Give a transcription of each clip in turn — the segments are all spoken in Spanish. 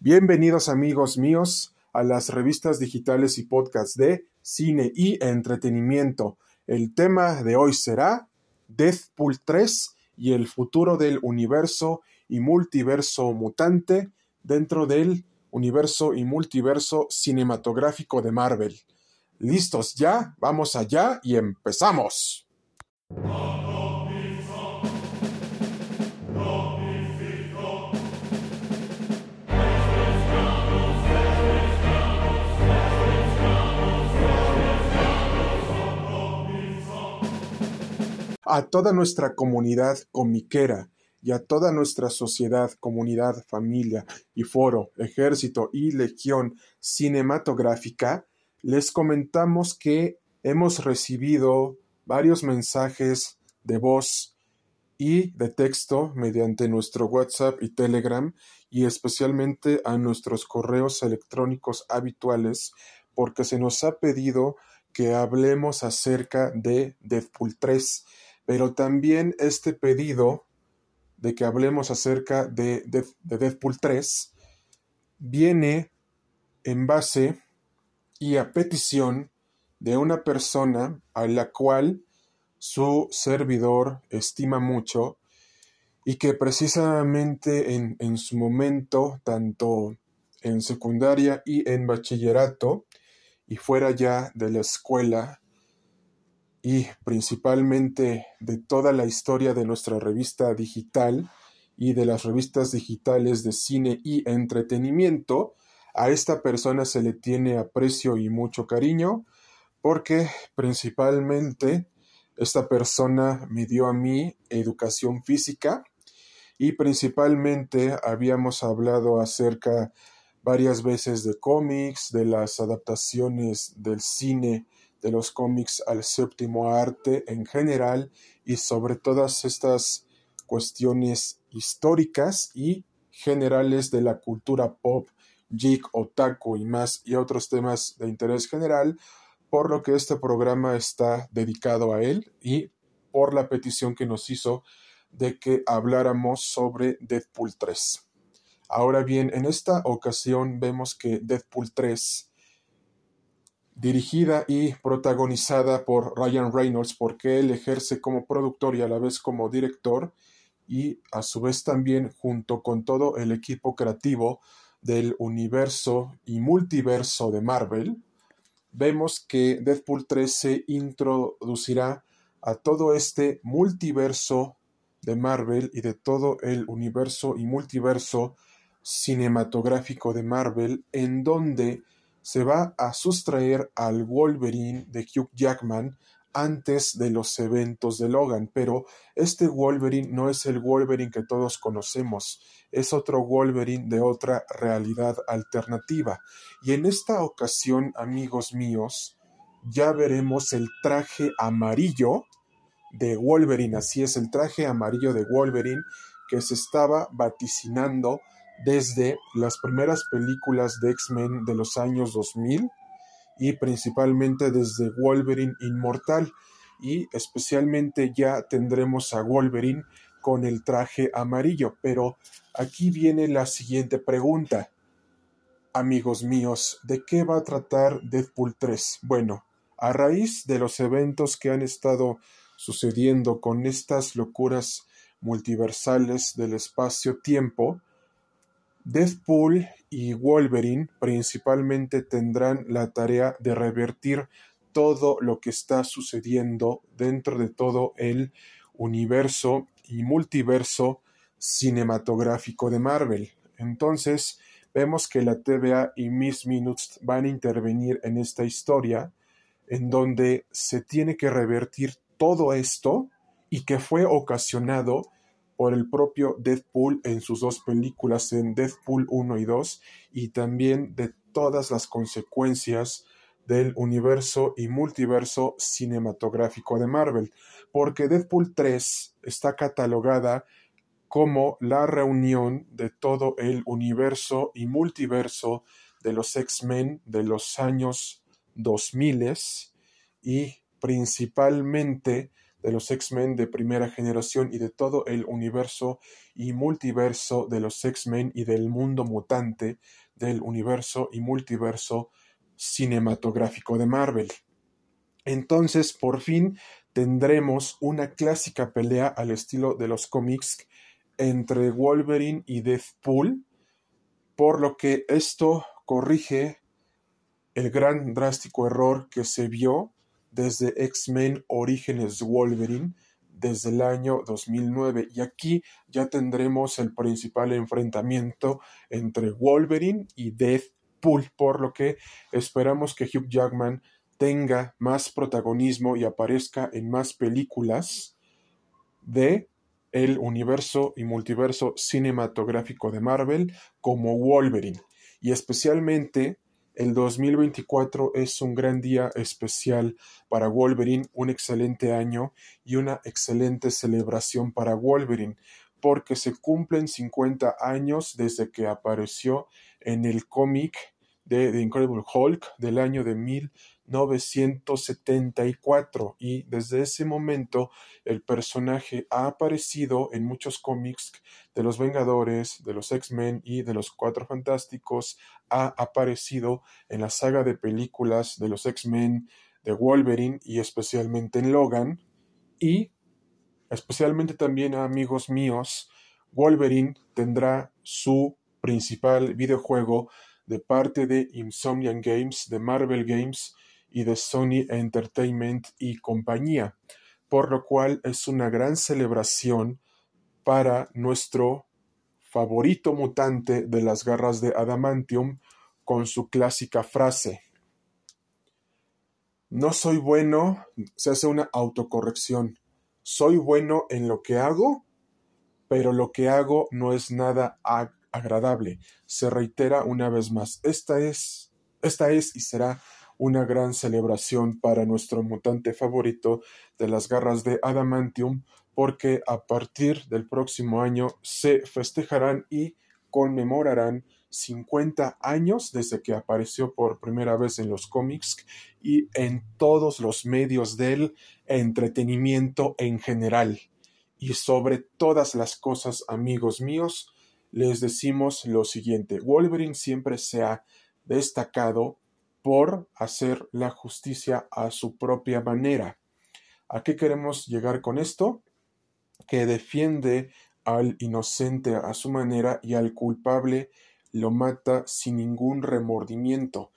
Bienvenidos amigos míos a las revistas digitales y podcasts de cine y entretenimiento. El tema de hoy será Deathpool 3 y el futuro del universo y multiverso mutante dentro del universo y multiverso cinematográfico de Marvel. ¿Listos ya? Vamos allá y empezamos. A toda nuestra comunidad comiquera y a toda nuestra sociedad, comunidad, familia y foro, ejército y legión cinematográfica, les comentamos que hemos recibido varios mensajes de voz y de texto mediante nuestro WhatsApp y Telegram y especialmente a nuestros correos electrónicos habituales porque se nos ha pedido que hablemos acerca de Deadpool 3 pero también este pedido de que hablemos acerca de, de, Deadpool 3 viene en base y a petición de una persona a la cual su servidor estima mucho y que precisamente en, en, su momento, tanto en secundaria y en bachillerato, y fuera ya de la escuela, y principalmente de toda la historia de nuestra revista digital y de las revistas digitales de cine y entretenimiento, a esta persona se le tiene aprecio y mucho cariño porque principalmente esta persona me dio a mí educación física y principalmente habíamos hablado acerca varias veces de cómics, de las adaptaciones del cine de los cómics al séptimo arte en general y sobre todas estas cuestiones históricas y generales de la cultura pop, geek, otaku y más y otros temas de interés general, por lo que este programa está dedicado a él y por la petición que nos hizo de que habláramos sobre Deadpool 3. Ahora bien, en esta ocasión vemos que Deadpool 3 dirigida y protagonizada por Ryan Reynolds, porque él ejerce como productor y a la vez como director, y a su vez también junto con todo el equipo creativo del universo y multiverso de Marvel, vemos que Deadpool 3 se introducirá a todo este multiverso de Marvel y de todo el universo y multiverso cinematográfico de Marvel, en donde se va a sustraer al Wolverine de Hugh Jackman antes de los eventos de Logan, pero este Wolverine no es el Wolverine que todos conocemos, es otro Wolverine de otra realidad alternativa. Y en esta ocasión, amigos míos, ya veremos el traje amarillo de Wolverine, así es, el traje amarillo de Wolverine que se estaba vaticinando desde las primeras películas de X-Men de los años 2000 y principalmente desde Wolverine Inmortal y especialmente ya tendremos a Wolverine con el traje amarillo. Pero aquí viene la siguiente pregunta. Amigos míos, ¿de qué va a tratar Deadpool 3? Bueno, a raíz de los eventos que han estado sucediendo con estas locuras multiversales del espacio-tiempo, Deadpool y Wolverine principalmente tendrán la tarea de revertir todo lo que está sucediendo dentro de todo el universo y multiverso cinematográfico de Marvel. Entonces, vemos que la TVA y Miss Minutes van a intervenir en esta historia, en donde se tiene que revertir todo esto y que fue ocasionado por el propio Deadpool en sus dos películas, en Deadpool 1 y 2, y también de todas las consecuencias del universo y multiverso cinematográfico de Marvel, porque Deadpool 3 está catalogada como la reunión de todo el universo y multiverso de los X-Men de los años 2000 y principalmente de los X-Men de primera generación y de todo el universo y multiverso de los X-Men y del mundo mutante del universo y multiverso cinematográfico de Marvel. Entonces, por fin tendremos una clásica pelea al estilo de los cómics entre Wolverine y Deathpool, por lo que esto corrige el gran drástico error que se vio desde X-Men Orígenes Wolverine desde el año 2009 y aquí ya tendremos el principal enfrentamiento entre Wolverine y Deathpool, por lo que esperamos que Hugh Jackman tenga más protagonismo y aparezca en más películas de el universo y multiverso cinematográfico de Marvel como Wolverine. Y especialmente el 2024 es un gran día especial para Wolverine, un excelente año y una excelente celebración para Wolverine, porque se cumplen 50 años desde que apareció en el cómic de The Incredible Hulk del año de 1974 y desde ese momento el personaje ha aparecido en muchos cómics de los Vengadores, de los X-Men y de los Cuatro Fantásticos, ha aparecido en la saga de películas de los X-Men, de Wolverine y especialmente en Logan. Y especialmente también amigos míos, Wolverine tendrá su principal videojuego de parte de Insomniac Games, de Marvel Games y de Sony Entertainment y compañía, por lo cual es una gran celebración para nuestro favorito mutante de las garras de Adamantium con su clásica frase. No soy bueno, se hace una autocorrección. Soy bueno en lo que hago, pero lo que hago no es nada agradable. Se reitera una vez más. Esta es, esta es y será una gran celebración para nuestro mutante favorito de las garras de Adamantium, porque a partir del próximo año se festejarán y conmemorarán 50 años desde que apareció por primera vez en los cómics y en todos los medios del entretenimiento en general. Y sobre todas las cosas, amigos míos, les decimos lo siguiente. Wolverine siempre se ha destacado por hacer la justicia a su propia manera. ¿A qué queremos llegar con esto? Que defiende al inocente a su manera y al culpable lo mata sin ningún remordimiento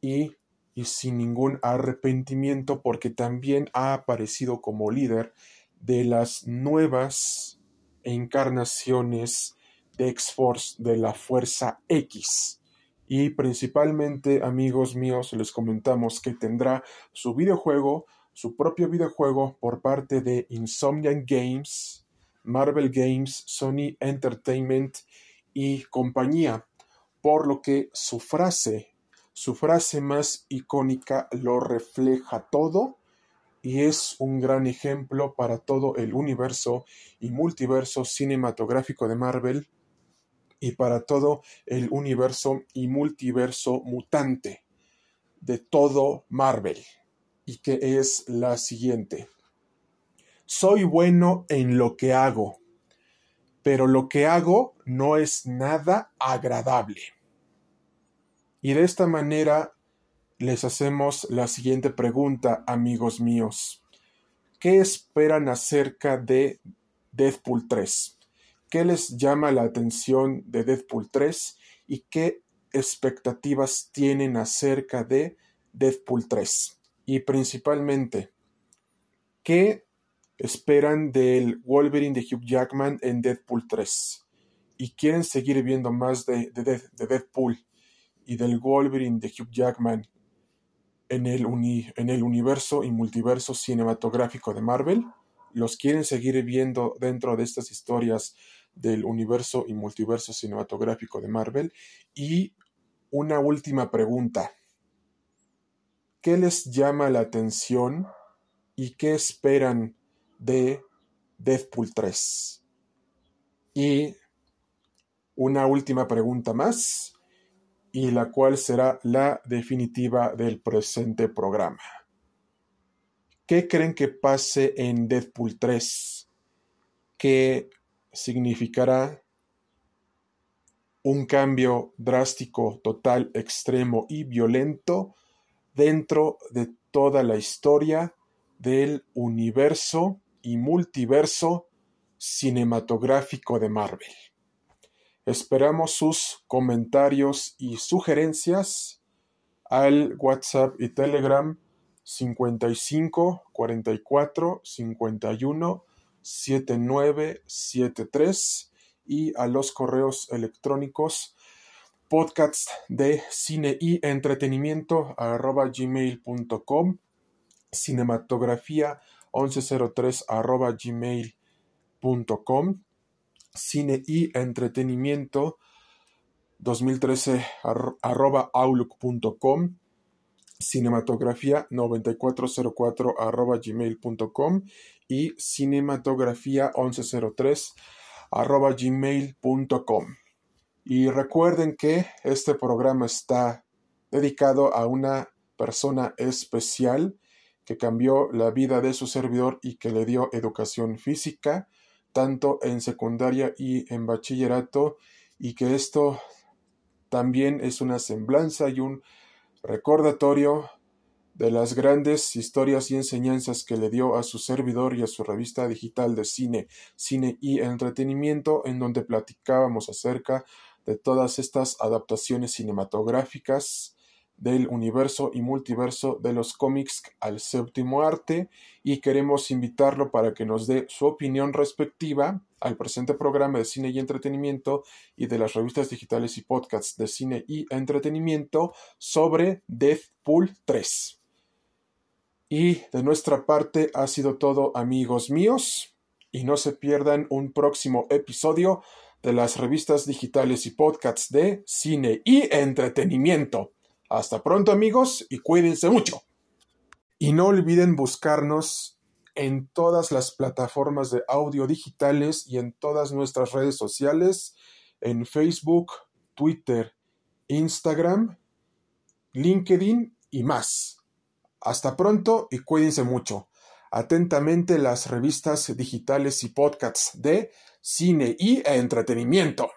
y, sin ningún arrepentimiento porque también ha aparecido como líder de las nuevas encarnaciones X-Force de la Fuerza X. Y principalmente, amigos míos, les comentamos que tendrá su videojuego, su propio videojuego por parte de Insomniac Games, Marvel Games, Sony Entertainment y compañía. Por lo que su frase, su frase más icónica lo refleja todo y es un gran ejemplo para todo el universo y multiverso cinematográfico de Marvel y para todo el universo y multiverso mutante de todo Marvel, y que es la siguiente. Soy bueno en lo que hago, pero lo que hago no es nada agradable. Y de esta manera les hacemos la siguiente pregunta, amigos míos. ¿Qué esperan acerca de Deadpool 3? ¿Qué les llama la atención de Deadpool 3 y qué expectativas tienen acerca de Deadpool 3? Y principalmente, ¿qué esperan del Wolverine de Hugh Jackman en Deadpool 3? ¿Y quieren seguir viendo más de, Deadpool y del Wolverine de Hugh Jackman en el, en el universo y multiverso cinematográfico de Marvel? ¿Los quieren seguir viendo dentro de estas historias del universo y multiverso cinematográfico de Marvel. Y una última pregunta. ¿Qué les llama la atención y qué esperan de Deadpool 3? Y una última pregunta más, y la cual será la definitiva del presente programa. ¿Qué creen que pase en Deadpool 3? ¿Qué significará un cambio drástico, total, extremo y violento dentro de toda la historia del universo y multiverso cinematográfico de Marvel. Esperamos sus comentarios y sugerencias al WhatsApp y Telegram 55 44 51 7973 y a los correos electrónicos podcast de cine y entretenimiento arroba gmail.com cinematografía 1103 arroba gmail.com cine y entretenimiento 2013 arroba outlook.com cinematografía 9404 arroba gmail.com y cinematografía 1103 arroba gmail.com y recuerden que este programa está dedicado a una persona especial que cambió la vida de su servidor y que le dio educación física tanto en secundaria y en bachillerato y que esto también es una semblanza y un recordatorio de las grandes historias y enseñanzas que le dio a su servidor y a su revista digital de cine, cine y entretenimiento, en donde platicábamos acerca de todas estas adaptaciones cinematográficas del universo y multiverso de los cómics al séptimo arte y queremos invitarlo para que nos dé su opinión respectiva al presente programa de cine y entretenimiento y de las revistas digitales y podcasts de cine y entretenimiento sobre Deathpool 3. Y de nuestra parte ha sido todo amigos míos y no se pierdan un próximo episodio de las revistas digitales y podcasts de cine y entretenimiento. Hasta pronto amigos y cuídense mucho. Y no olviden buscarnos en todas las plataformas de audio digitales y en todas nuestras redes sociales, en Facebook, Twitter, Instagram, LinkedIn y más. Hasta pronto y cuídense mucho. Atentamente las revistas digitales y podcasts de cine y entretenimiento.